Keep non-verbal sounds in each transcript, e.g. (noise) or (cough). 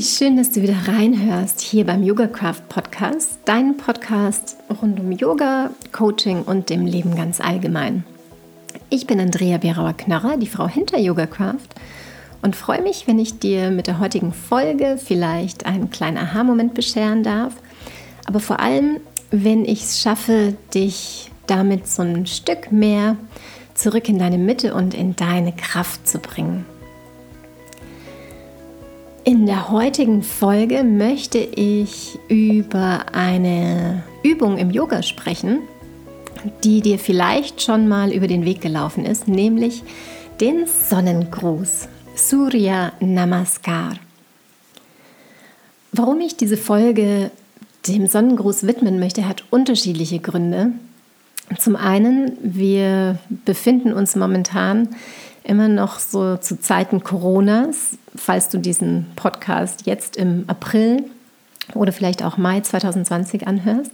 Schön, dass du wieder reinhörst hier beim YogaCraft Podcast, dein Podcast rund um Yoga, Coaching und dem Leben ganz allgemein. Ich bin Andrea Berauer-Knörrer, die Frau hinter YogaCraft und freue mich, wenn ich dir mit der heutigen Folge vielleicht einen kleinen Aha-Moment bescheren darf, aber vor allem, wenn ich es schaffe, dich damit so ein Stück mehr zurück in deine Mitte und in deine Kraft zu bringen. In der heutigen Folge möchte ich über eine Übung im Yoga sprechen, die dir vielleicht schon mal über den Weg gelaufen ist, nämlich den Sonnengruß, Surya Namaskar. Warum ich diese Folge dem Sonnengruß widmen möchte, hat unterschiedliche Gründe. Zum einen, wir befinden uns momentan immer noch so zu Zeiten Coronas, falls du diesen Podcast jetzt im April oder vielleicht auch Mai 2020 anhörst.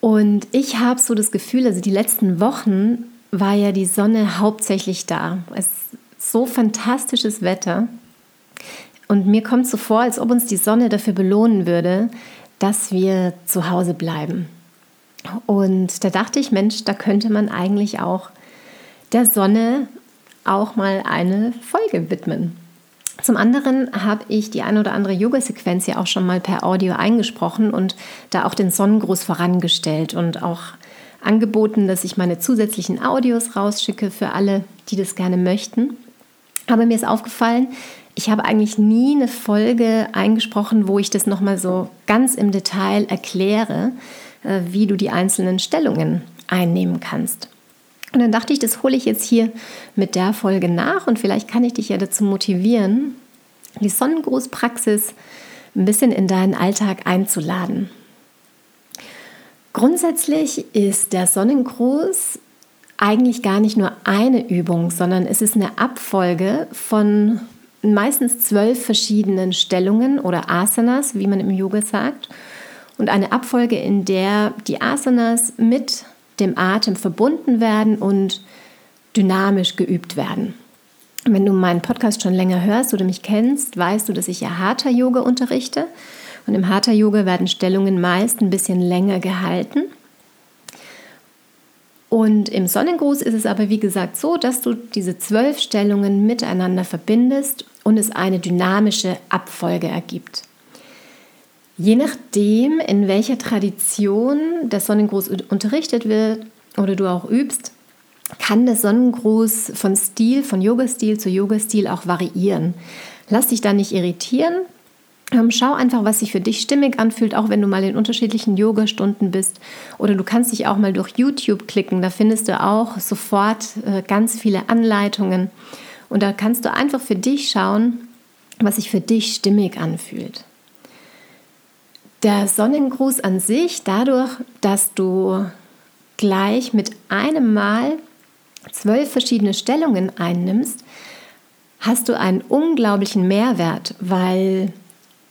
Und ich habe so das Gefühl, also die letzten Wochen war ja die Sonne hauptsächlich da. Es ist so fantastisches Wetter. Und mir kommt so vor, als ob uns die Sonne dafür belohnen würde, dass wir zu Hause bleiben. Und da dachte ich, Mensch, da könnte man eigentlich auch der Sonne auch mal eine Folge widmen. Zum anderen habe ich die ein oder andere Yoga-Sequenz ja auch schon mal per Audio eingesprochen und da auch den Sonnengruß vorangestellt und auch angeboten, dass ich meine zusätzlichen Audios rausschicke für alle, die das gerne möchten. Aber mir ist aufgefallen, ich habe eigentlich nie eine Folge eingesprochen, wo ich das nochmal so ganz im Detail erkläre, äh, wie du die einzelnen Stellungen einnehmen kannst. Und dann dachte ich, das hole ich jetzt hier mit der Folge nach und vielleicht kann ich dich ja dazu motivieren, die Sonnengrußpraxis ein bisschen in deinen Alltag einzuladen. Grundsätzlich ist der Sonnengruß eigentlich gar nicht nur eine Übung, sondern es ist eine Abfolge von meistens zwölf verschiedenen Stellungen oder Asanas, wie man im Yoga sagt. Und eine Abfolge, in der die Asanas mit dem Atem verbunden werden und dynamisch geübt werden. Wenn du meinen Podcast schon länger hörst oder mich kennst, weißt du, dass ich ja Hatha Yoga unterrichte. Und im Hatha Yoga werden Stellungen meist ein bisschen länger gehalten. Und im Sonnengruß ist es aber wie gesagt so, dass du diese zwölf Stellungen miteinander verbindest und es eine dynamische Abfolge ergibt. Je nachdem, in welcher Tradition der Sonnengruß unterrichtet wird oder du auch übst, kann der Sonnengruß von Stil, von Yoga-Stil zu Yoga-Stil auch variieren. Lass dich da nicht irritieren. Ähm, schau einfach, was sich für dich stimmig anfühlt, auch wenn du mal in unterschiedlichen Yoga-Stunden bist. Oder du kannst dich auch mal durch YouTube klicken. Da findest du auch sofort äh, ganz viele Anleitungen. Und da kannst du einfach für dich schauen, was sich für dich stimmig anfühlt. Der Sonnengruß an sich, dadurch, dass du gleich mit einem Mal zwölf verschiedene Stellungen einnimmst, hast du einen unglaublichen Mehrwert, weil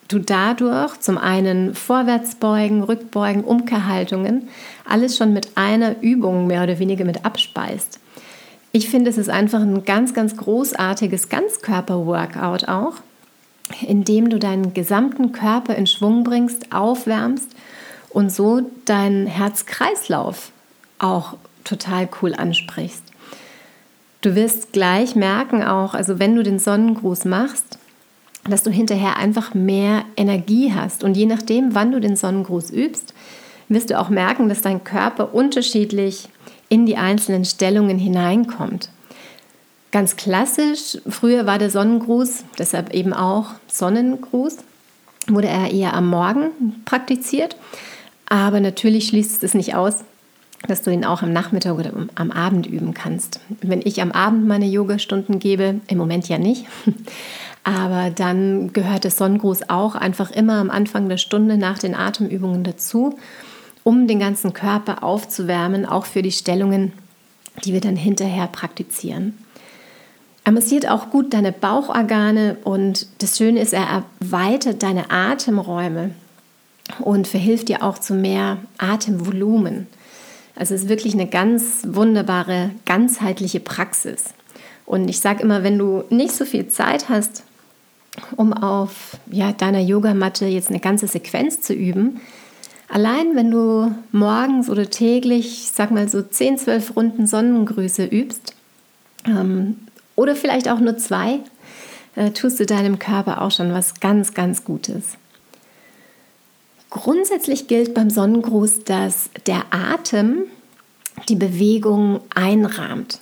du dadurch zum einen Vorwärtsbeugen, Rückbeugen, Umkehrhaltungen, alles schon mit einer Übung mehr oder weniger mit abspeist. Ich finde, es ist einfach ein ganz, ganz großartiges Ganzkörper-Workout auch indem du deinen gesamten Körper in Schwung bringst, aufwärmst und so deinen Herzkreislauf auch total cool ansprichst. Du wirst gleich merken auch, also wenn du den Sonnengruß machst, dass du hinterher einfach mehr Energie hast. Und je nachdem, wann du den Sonnengruß übst, wirst du auch merken, dass dein Körper unterschiedlich in die einzelnen Stellungen hineinkommt. Ganz klassisch, früher war der Sonnengruß, deshalb eben auch Sonnengruß, wurde er eher am Morgen praktiziert. Aber natürlich schließt es nicht aus, dass du ihn auch am Nachmittag oder am Abend üben kannst. Wenn ich am Abend meine Yogastunden gebe, im Moment ja nicht, (laughs) aber dann gehört der Sonnengruß auch einfach immer am Anfang der Stunde nach den Atemübungen dazu, um den ganzen Körper aufzuwärmen, auch für die Stellungen, die wir dann hinterher praktizieren. Er massiert auch gut deine Bauchorgane und das Schöne ist, er erweitert deine Atemräume und verhilft dir auch zu mehr Atemvolumen. Also es ist wirklich eine ganz wunderbare, ganzheitliche Praxis. Und ich sage immer, wenn du nicht so viel Zeit hast, um auf ja, deiner Yogamatte jetzt eine ganze Sequenz zu üben. Allein wenn du morgens oder täglich, sag mal so 10, 12 Runden Sonnengrüße übst, ähm, oder vielleicht auch nur zwei, äh, tust du deinem Körper auch schon was ganz, ganz Gutes. Grundsätzlich gilt beim Sonnengruß, dass der Atem die Bewegung einrahmt.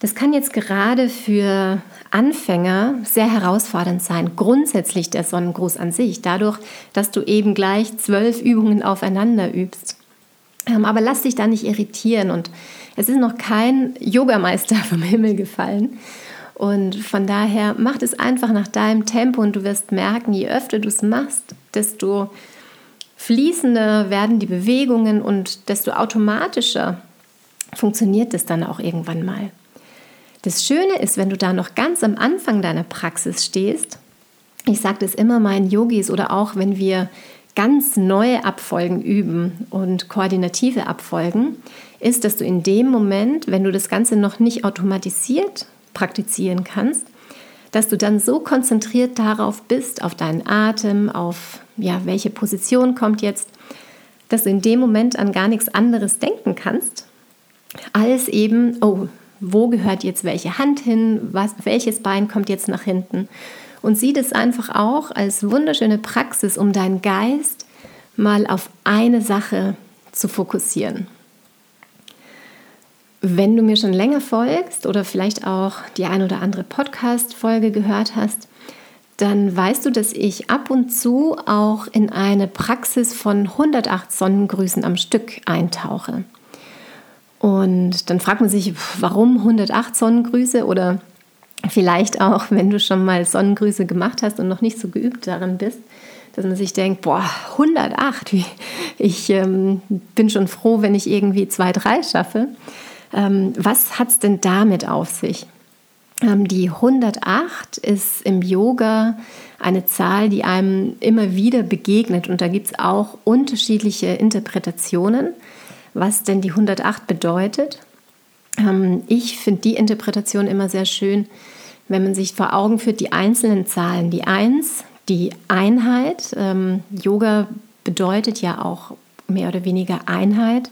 Das kann jetzt gerade für Anfänger sehr herausfordernd sein. Grundsätzlich der Sonnengruß an sich, dadurch, dass du eben gleich zwölf Übungen aufeinander übst. Ähm, aber lass dich da nicht irritieren und es ist noch kein Yogameister (laughs) vom Himmel gefallen. Und von daher mach es einfach nach deinem Tempo und du wirst merken, je öfter du es machst, desto fließender werden die Bewegungen und desto automatischer funktioniert es dann auch irgendwann mal. Das Schöne ist, wenn du da noch ganz am Anfang deiner Praxis stehst, ich sage das immer meinen Yogis oder auch wenn wir ganz neue Abfolgen üben und koordinative Abfolgen, ist, dass du in dem Moment, wenn du das Ganze noch nicht automatisiert praktizieren kannst, dass du dann so konzentriert darauf bist, auf deinen Atem, auf ja, welche Position kommt jetzt, dass du in dem Moment an gar nichts anderes denken kannst, als eben, oh, wo gehört jetzt welche Hand hin, was, welches Bein kommt jetzt nach hinten. Und sieh das einfach auch als wunderschöne Praxis, um deinen Geist mal auf eine Sache zu fokussieren. Wenn du mir schon länger folgst oder vielleicht auch die ein oder andere Podcast-Folge gehört hast, dann weißt du, dass ich ab und zu auch in eine Praxis von 108 Sonnengrüßen am Stück eintauche. Und dann fragt man sich, warum 108 Sonnengrüße oder vielleicht auch, (laughs) wenn du schon mal Sonnengrüße gemacht hast und noch nicht so geübt darin bist, dass man sich denkt, boah, 108, (laughs) ich ähm, bin schon froh, wenn ich irgendwie zwei, drei schaffe. Ähm, was hat es denn damit auf sich? Ähm, die 108 ist im Yoga eine Zahl, die einem immer wieder begegnet und da gibt es auch unterschiedliche Interpretationen was denn die 108 bedeutet. Ähm, ich finde die Interpretation immer sehr schön, wenn man sich vor Augen führt, die einzelnen Zahlen. Die 1, die Einheit. Yoga bedeutet ja auch mehr oder weniger Einheit.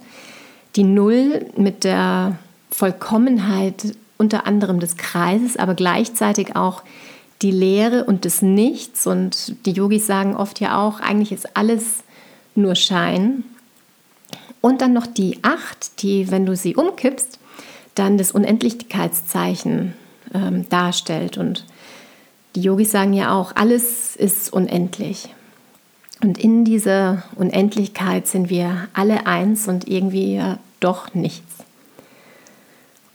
Die 0 mit der Vollkommenheit unter anderem des Kreises, aber gleichzeitig auch die Leere und des Nichts. Und die Yogis sagen oft ja auch, eigentlich ist alles nur Schein. Und dann noch die 8, die, wenn du sie umkippst, dann das Unendlichkeitszeichen ähm, darstellt. Und die Yogis sagen ja auch, alles ist unendlich. Und in dieser Unendlichkeit sind wir alle eins und irgendwie doch nichts.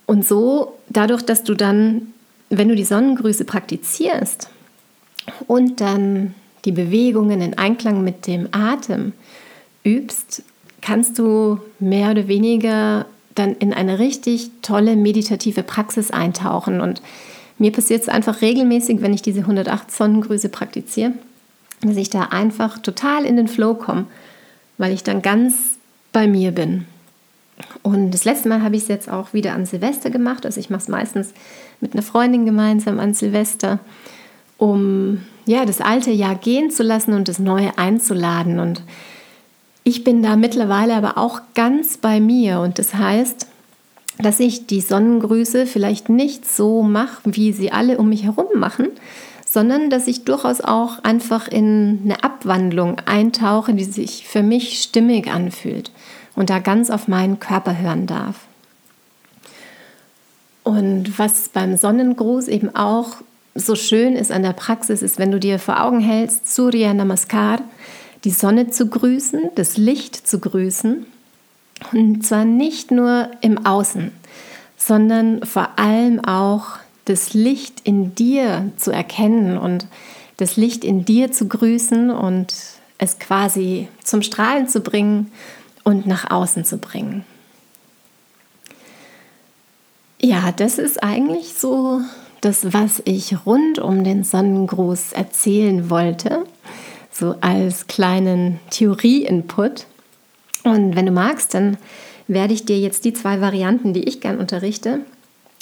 Und so, dadurch, dass du dann, wenn du die Sonnengrüße praktizierst und dann die Bewegungen in Einklang mit dem Atem übst, kannst du mehr oder weniger dann in eine richtig tolle meditative Praxis eintauchen. Und mir passiert es einfach regelmäßig, wenn ich diese 108 Sonnengrüße praktiziere, dass ich da einfach total in den Flow komme, weil ich dann ganz bei mir bin. Und das letzte Mal habe ich es jetzt auch wieder an Silvester gemacht. Also ich mache es meistens mit einer Freundin gemeinsam an Silvester, um ja das alte Jahr gehen zu lassen und das neue einzuladen. Und ich bin da mittlerweile aber auch ganz bei mir und das heißt, dass ich die Sonnengrüße vielleicht nicht so mache, wie sie alle um mich herum machen, sondern dass ich durchaus auch einfach in eine Abwandlung eintauche, die sich für mich stimmig anfühlt und da ganz auf meinen Körper hören darf. Und was beim Sonnengruß eben auch so schön ist an der Praxis, ist, wenn du dir vor Augen hältst, Surya Namaskar, die Sonne zu grüßen, das Licht zu grüßen. Und zwar nicht nur im Außen, sondern vor allem auch das Licht in dir zu erkennen und das Licht in dir zu grüßen und es quasi zum Strahlen zu bringen und nach außen zu bringen. Ja, das ist eigentlich so das, was ich rund um den Sonnengruß erzählen wollte so als kleinen Theorie-Input. Und wenn du magst, dann werde ich dir jetzt die zwei Varianten, die ich gern unterrichte,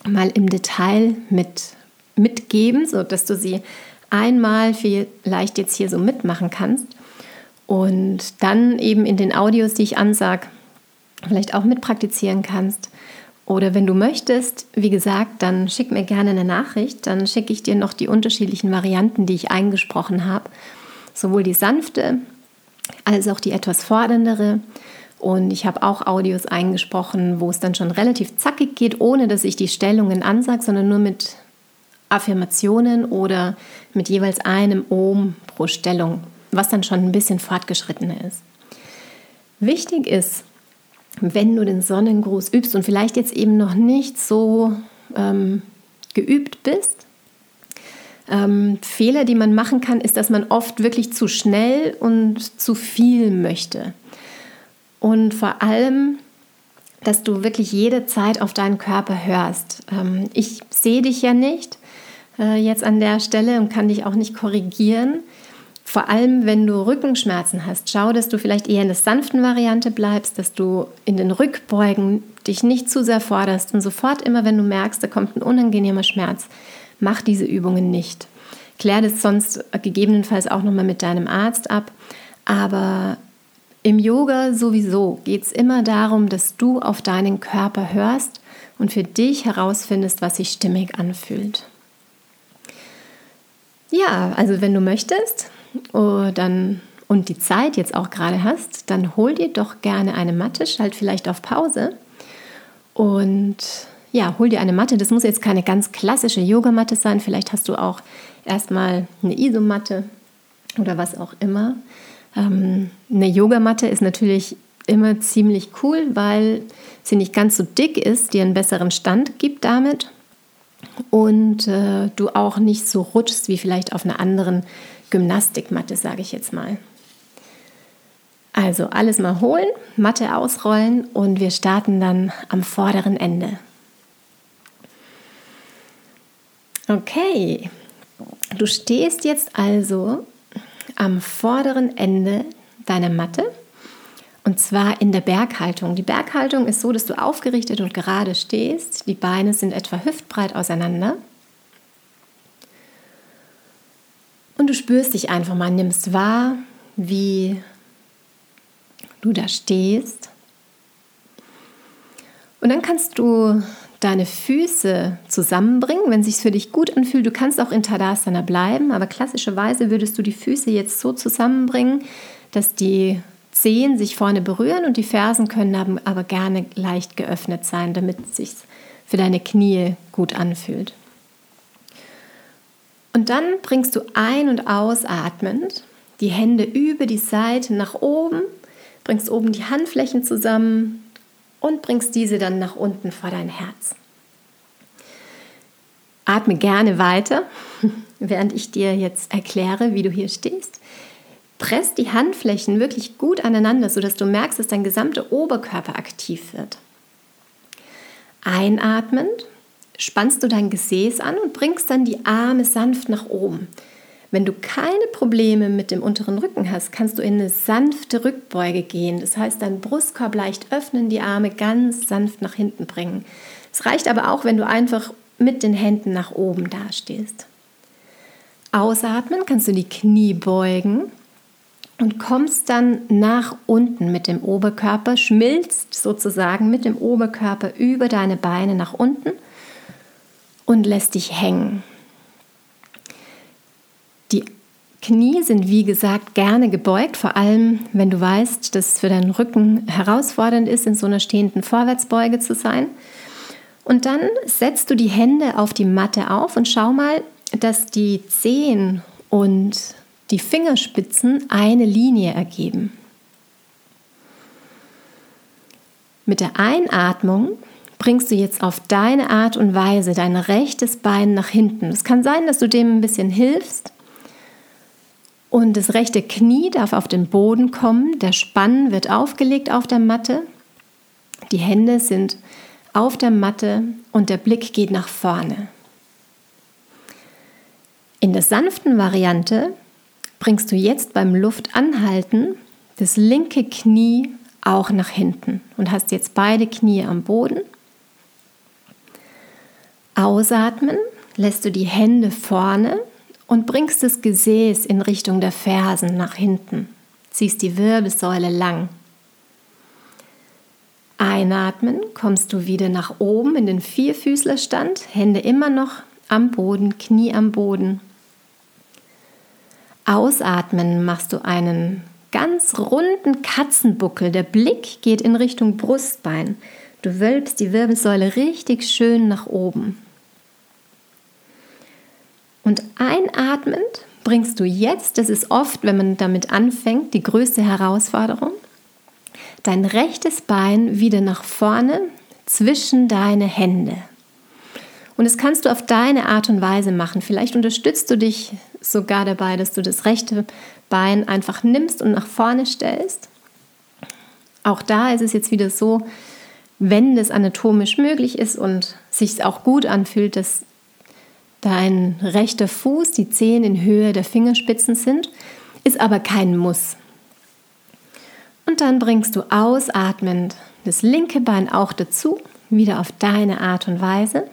mal im Detail mit, mitgeben, sodass du sie einmal vielleicht jetzt hier so mitmachen kannst und dann eben in den Audios, die ich ansage, vielleicht auch mitpraktizieren kannst. Oder wenn du möchtest, wie gesagt, dann schick mir gerne eine Nachricht. Dann schicke ich dir noch die unterschiedlichen Varianten, die ich eingesprochen habe. Sowohl die sanfte als auch die etwas forderndere. Und ich habe auch Audios eingesprochen, wo es dann schon relativ zackig geht, ohne dass ich die Stellungen ansage, sondern nur mit Affirmationen oder mit jeweils einem Ohm pro Stellung, was dann schon ein bisschen fortgeschrittener ist. Wichtig ist, wenn du den Sonnengruß übst und vielleicht jetzt eben noch nicht so ähm, geübt bist, ähm, Fehler, die man machen kann, ist, dass man oft wirklich zu schnell und zu viel möchte. Und vor allem, dass du wirklich jede Zeit auf deinen Körper hörst. Ähm, ich sehe dich ja nicht äh, jetzt an der Stelle und kann dich auch nicht korrigieren. Vor allem, wenn du Rückenschmerzen hast, schau, dass du vielleicht eher in der sanften Variante bleibst, dass du in den Rückbeugen dich nicht zu sehr forderst und sofort immer, wenn du merkst, da kommt ein unangenehmer Schmerz, mach diese Übungen nicht. Klär das sonst gegebenenfalls auch nochmal mit deinem Arzt ab. Aber im Yoga sowieso geht es immer darum, dass du auf deinen Körper hörst und für dich herausfindest, was sich stimmig anfühlt. Ja, also wenn du möchtest, oh, dann und die Zeit jetzt auch gerade hast, dann hol dir doch gerne eine Matte, schalt vielleicht auf Pause und ja, hol dir eine Matte. Das muss jetzt keine ganz klassische Yogamatte sein. Vielleicht hast du auch erstmal eine Isomatte oder was auch immer. Ähm, eine Yogamatte ist natürlich immer ziemlich cool, weil sie nicht ganz so dick ist, dir einen besseren Stand gibt damit und äh, du auch nicht so rutschst wie vielleicht auf einer anderen Gymnastikmatte, sage ich jetzt mal. Also alles mal holen, Matte ausrollen und wir starten dann am vorderen Ende. Okay, du stehst jetzt also am vorderen Ende deiner Matte und zwar in der Berghaltung. Die Berghaltung ist so, dass du aufgerichtet und gerade stehst. Die Beine sind etwa hüftbreit auseinander. Und du spürst dich einfach mal, nimmst wahr, wie du da stehst. Und dann kannst du deine Füße zusammenbringen, wenn es sich für dich gut anfühlt. Du kannst auch in Tadasana bleiben, aber klassischerweise würdest du die Füße jetzt so zusammenbringen, dass die Zehen sich vorne berühren und die Fersen können aber gerne leicht geöffnet sein, damit es sich für deine Knie gut anfühlt. Und dann bringst du ein- und ausatmend die Hände über die Seite nach oben, bringst oben die Handflächen zusammen und bringst diese dann nach unten vor dein Herz. Atme gerne weiter, (laughs) während ich dir jetzt erkläre, wie du hier stehst. Press die Handflächen wirklich gut aneinander, sodass du merkst, dass dein gesamter Oberkörper aktiv wird. Einatmend spannst du dein Gesäß an und bringst dann die Arme sanft nach oben. Wenn du keine Probleme mit dem unteren Rücken hast, kannst du in eine sanfte Rückbeuge gehen. Das heißt, deinen Brustkorb leicht öffnen, die Arme ganz sanft nach hinten bringen. Es reicht aber auch, wenn du einfach mit den Händen nach oben dastehst. Ausatmen kannst du die Knie beugen und kommst dann nach unten mit dem Oberkörper, schmilzt sozusagen mit dem Oberkörper über deine Beine nach unten und lässt dich hängen. Die Knie sind wie gesagt gerne gebeugt, vor allem wenn du weißt, dass es für deinen Rücken herausfordernd ist, in so einer stehenden Vorwärtsbeuge zu sein. Und dann setzt du die Hände auf die Matte auf und schau mal, dass die Zehen und die Fingerspitzen eine Linie ergeben. Mit der Einatmung bringst du jetzt auf deine Art und Weise dein rechtes Bein nach hinten. Es kann sein, dass du dem ein bisschen hilfst. Und das rechte Knie darf auf den Boden kommen. Der Spann wird aufgelegt auf der Matte. Die Hände sind auf der Matte und der Blick geht nach vorne. In der sanften Variante bringst du jetzt beim Luftanhalten das linke Knie auch nach hinten und hast jetzt beide Knie am Boden Ausatmen lässt du die Hände vorne und bringst das Gesäß in Richtung der Fersen nach hinten. Ziehst die Wirbelsäule lang. Einatmen, kommst du wieder nach oben in den Vierfüßlerstand, Hände immer noch am Boden, Knie am Boden. Ausatmen machst du einen ganz runden Katzenbuckel. Der Blick geht in Richtung Brustbein. Du wölbst die Wirbelsäule richtig schön nach oben. Und einatmend bringst du jetzt, das ist oft, wenn man damit anfängt, die größte Herausforderung, dein rechtes Bein wieder nach vorne zwischen deine Hände. Und das kannst du auf deine Art und Weise machen. Vielleicht unterstützt du dich sogar dabei, dass du das rechte Bein einfach nimmst und nach vorne stellst. Auch da ist es jetzt wieder so, wenn das anatomisch möglich ist und sich auch gut anfühlt, dass dein rechter Fuß, die Zehen in Höhe der Fingerspitzen sind, ist aber kein Muss. Und dann bringst du ausatmend das linke Bein auch dazu, wieder auf deine Art und Weise.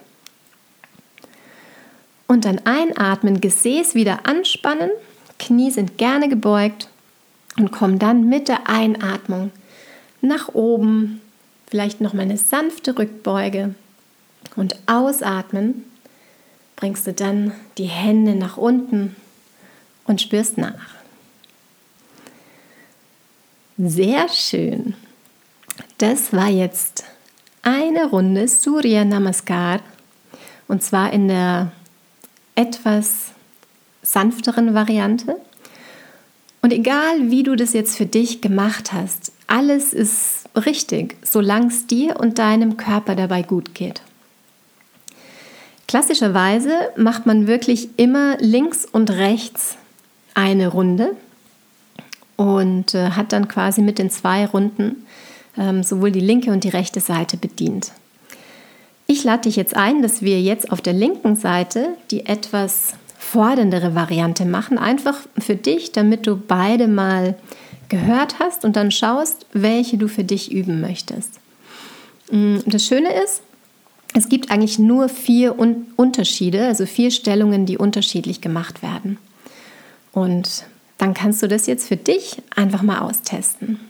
Und dann einatmen, Gesäß wieder anspannen, Knie sind gerne gebeugt und komm dann mit der Einatmung nach oben, vielleicht noch mal eine sanfte Rückbeuge und ausatmen, bringst du dann die Hände nach unten und spürst nach. Sehr schön. Das war jetzt eine Runde Surya Namaskar und zwar in der etwas sanfteren Variante. Und egal wie du das jetzt für dich gemacht hast, alles ist richtig, solange es dir und deinem Körper dabei gut geht. Klassischerweise macht man wirklich immer links und rechts eine Runde und äh, hat dann quasi mit den zwei Runden ähm, sowohl die linke und die rechte Seite bedient. Ich lade dich jetzt ein, dass wir jetzt auf der linken Seite die etwas forderndere Variante machen, einfach für dich, damit du beide mal gehört hast und dann schaust, welche du für dich üben möchtest. Mm, das Schöne ist, es gibt eigentlich nur vier Un Unterschiede, also vier Stellungen, die unterschiedlich gemacht werden. Und dann kannst du das jetzt für dich einfach mal austesten.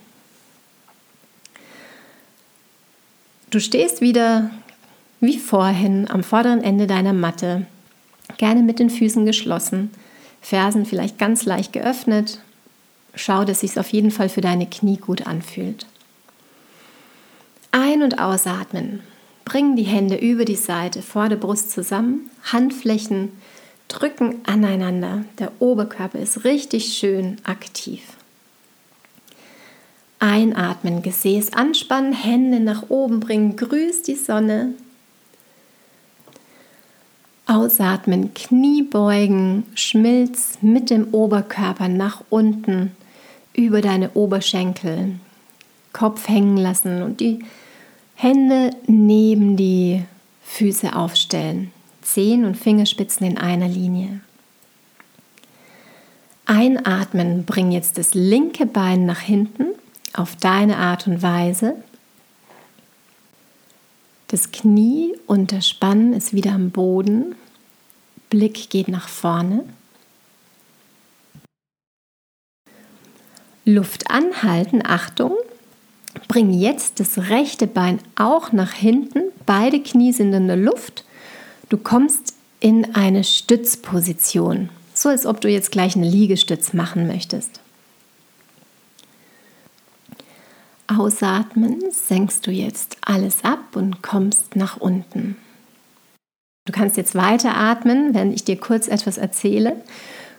Du stehst wieder wie vorhin am vorderen Ende deiner Matte, gerne mit den Füßen geschlossen, Fersen vielleicht ganz leicht geöffnet. Schau, dass sich auf jeden Fall für deine Knie gut anfühlt. Ein- und ausatmen. Bring die Hände über die Seite vor der Brust zusammen, Handflächen drücken aneinander. Der Oberkörper ist richtig schön aktiv. Einatmen, Gesäß anspannen, Hände nach oben bringen, grüß die Sonne. Ausatmen, Knie beugen, Schmilz mit dem Oberkörper nach unten über deine Oberschenkel. Kopf hängen lassen und die Hände neben die Füße aufstellen. Zehen und Fingerspitzen in einer Linie. Einatmen, bring jetzt das linke Bein nach hinten auf deine Art und Weise. Das Knie unterspannen ist wieder am Boden. Blick geht nach vorne. Luft anhalten, Achtung. Bring jetzt das rechte Bein auch nach hinten. Beide Knie sind in der Luft. Du kommst in eine Stützposition. So als ob du jetzt gleich eine Liegestütz machen möchtest. Ausatmen senkst du jetzt alles ab und kommst nach unten. Du kannst jetzt weiter atmen, wenn ich dir kurz etwas erzähle.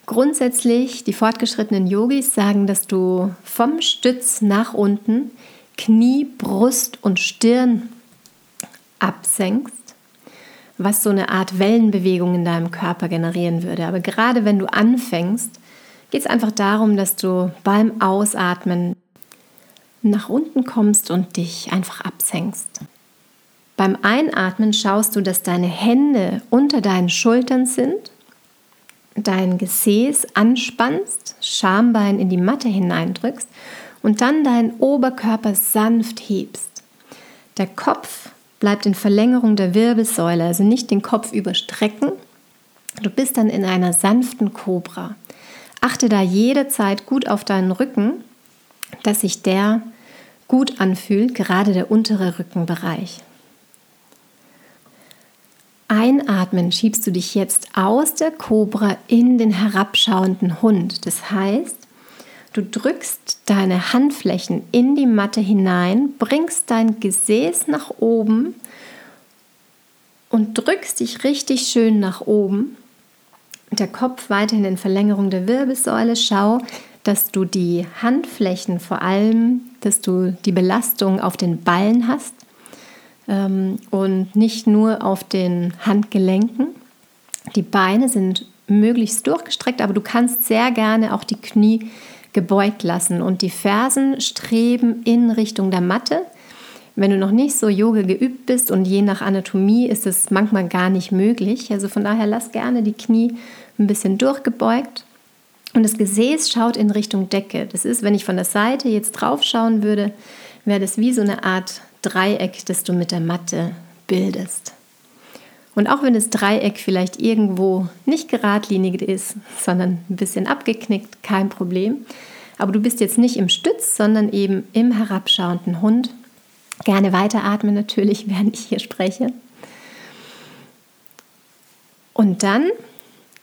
Grundsätzlich, die fortgeschrittenen Yogis sagen, dass du vom Stütz nach unten Knie, Brust und Stirn absenkst, was so eine Art Wellenbewegung in deinem Körper generieren würde. Aber gerade wenn du anfängst, geht es einfach darum, dass du beim Ausatmen nach unten kommst und dich einfach absenkst. Beim Einatmen schaust du, dass deine Hände unter deinen Schultern sind, dein Gesäß anspannst, Schambein in die Matte hineindrückst und dann deinen Oberkörper sanft hebst. Der Kopf bleibt in Verlängerung der Wirbelsäule, also nicht den Kopf überstrecken, Du bist dann in einer sanften Kobra. Achte da jederzeit gut auf deinen Rücken, dass sich der gut anfühlt, gerade der untere Rückenbereich. Einatmen schiebst du dich jetzt aus der Kobra in den herabschauenden Hund. Das heißt, du drückst deine Handflächen in die Matte hinein, bringst dein Gesäß nach oben und drückst dich richtig schön nach oben. Der Kopf weiterhin in Verlängerung der Wirbelsäule. Schau, dass du die Handflächen vor allem, dass du die Belastung auf den Ballen hast ähm, und nicht nur auf den Handgelenken. Die Beine sind möglichst durchgestreckt, aber du kannst sehr gerne auch die Knie gebeugt lassen und die Fersen streben in Richtung der Matte. Wenn du noch nicht so Yoga geübt bist und je nach Anatomie ist es manchmal gar nicht möglich, also von daher lass gerne die Knie ein bisschen durchgebeugt und das Gesäß schaut in Richtung Decke. Das ist, wenn ich von der Seite jetzt drauf schauen würde, wäre das wie so eine Art Dreieck, das du mit der Matte bildest. Und auch wenn das Dreieck vielleicht irgendwo nicht geradlinig ist, sondern ein bisschen abgeknickt, kein Problem. Aber du bist jetzt nicht im Stütz, sondern eben im herabschauenden Hund. Gerne weiteratmen natürlich, (laughs) während ich hier spreche. Und dann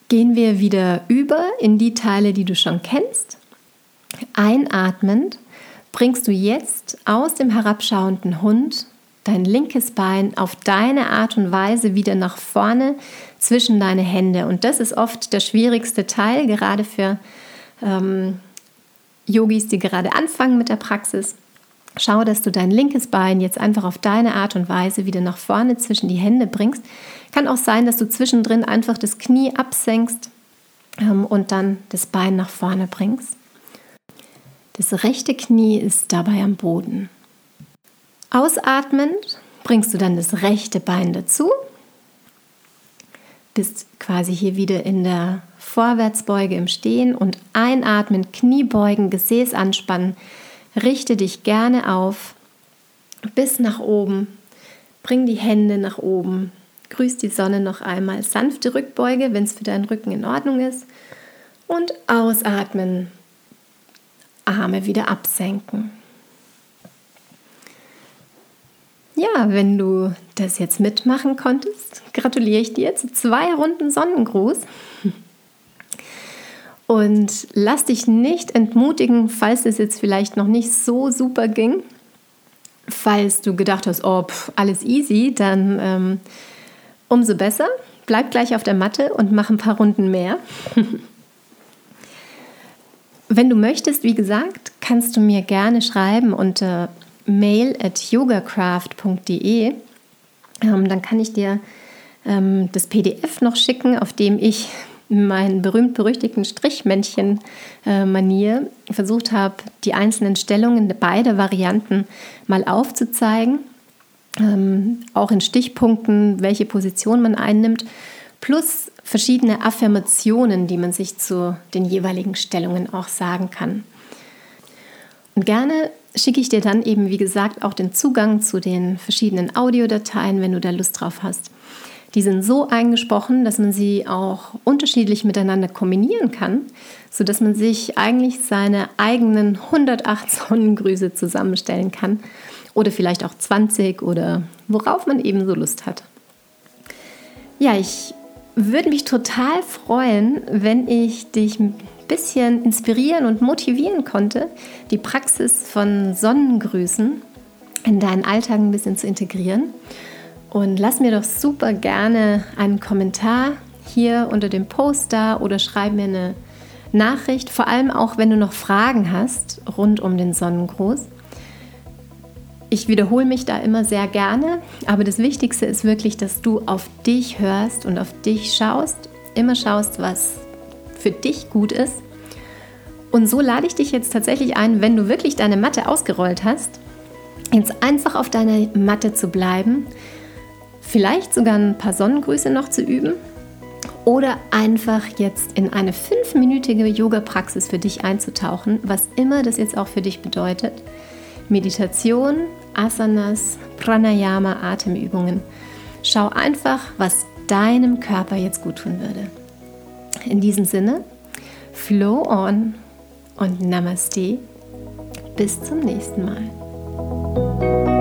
gehen wir wieder über in die Teile, die du schon kennst. Einatmend bringst du jetzt aus dem herabschauenden Hund dein linkes Bein auf deine Art und Weise wieder nach vorne zwischen deine Hände. Und das ist oft der schwierigste Teil, gerade für ähm, Yogis, die gerade anfangen mit der Praxis. Schau, dass du dein linkes Bein jetzt einfach auf deine Art und Weise wieder nach vorne zwischen die Hände bringst. Kann auch sein, dass du zwischendrin einfach das Knie absenkst ähm, und dann das Bein nach vorne bringst. Das rechte Knie ist dabei am Boden. Ausatmend bringst du dann das rechte Bein dazu, bist quasi hier wieder in der Vorwärtsbeuge im Stehen und einatmen, Knie beugen, Gesäß anspannen, richte dich gerne auf bis nach oben, bring die Hände nach oben, grüß die Sonne noch einmal, sanfte Rückbeuge, wenn es für deinen Rücken in Ordnung ist. Und ausatmen, Arme wieder absenken. Ja, wenn du das jetzt mitmachen konntest, gratuliere ich dir zu zwei Runden Sonnengruß. Und lass dich nicht entmutigen, falls es jetzt vielleicht noch nicht so super ging. Falls du gedacht hast, oh, pff, alles easy, dann ähm, umso besser. Bleib gleich auf der Matte und mach ein paar Runden mehr. (laughs) Wenn du möchtest, wie gesagt, kannst du mir gerne schreiben unter mail at yogacraft.de. Ähm, dann kann ich dir ähm, das PDF noch schicken, auf dem ich meinen berühmt-berüchtigten Strichmännchen-Manier äh, versucht habe, die einzelnen Stellungen beider Varianten mal aufzuzeigen. Ähm, auch in Stichpunkten, welche Position man einnimmt, plus verschiedene Affirmationen, die man sich zu den jeweiligen Stellungen auch sagen kann. Und gerne schicke ich dir dann eben, wie gesagt, auch den Zugang zu den verschiedenen Audiodateien, wenn du da Lust drauf hast. Die sind so eingesprochen, dass man sie auch unterschiedlich miteinander kombinieren kann, sodass man sich eigentlich seine eigenen 108 Sonnengrüße zusammenstellen kann oder vielleicht auch 20 oder worauf man eben so Lust hat. Ja, ich würde mich total freuen, wenn ich dich bisschen inspirieren und motivieren konnte, die Praxis von Sonnengrüßen in deinen Alltag ein bisschen zu integrieren. Und lass mir doch super gerne einen Kommentar hier unter dem Post da oder schreib mir eine Nachricht, vor allem auch wenn du noch Fragen hast rund um den Sonnengruß. Ich wiederhole mich da immer sehr gerne, aber das Wichtigste ist wirklich, dass du auf dich hörst und auf dich schaust, immer schaust, was für dich gut ist. Und so lade ich dich jetzt tatsächlich ein, wenn du wirklich deine Matte ausgerollt hast, jetzt einfach auf deiner Matte zu bleiben, vielleicht sogar ein paar Sonnengrüße noch zu üben oder einfach jetzt in eine fünfminütige Yoga-Praxis für dich einzutauchen, was immer das jetzt auch für dich bedeutet. Meditation, Asanas, Pranayama, Atemübungen. Schau einfach, was deinem Körper jetzt gut tun würde. In diesem Sinne, Flow on und Namaste. Bis zum nächsten Mal.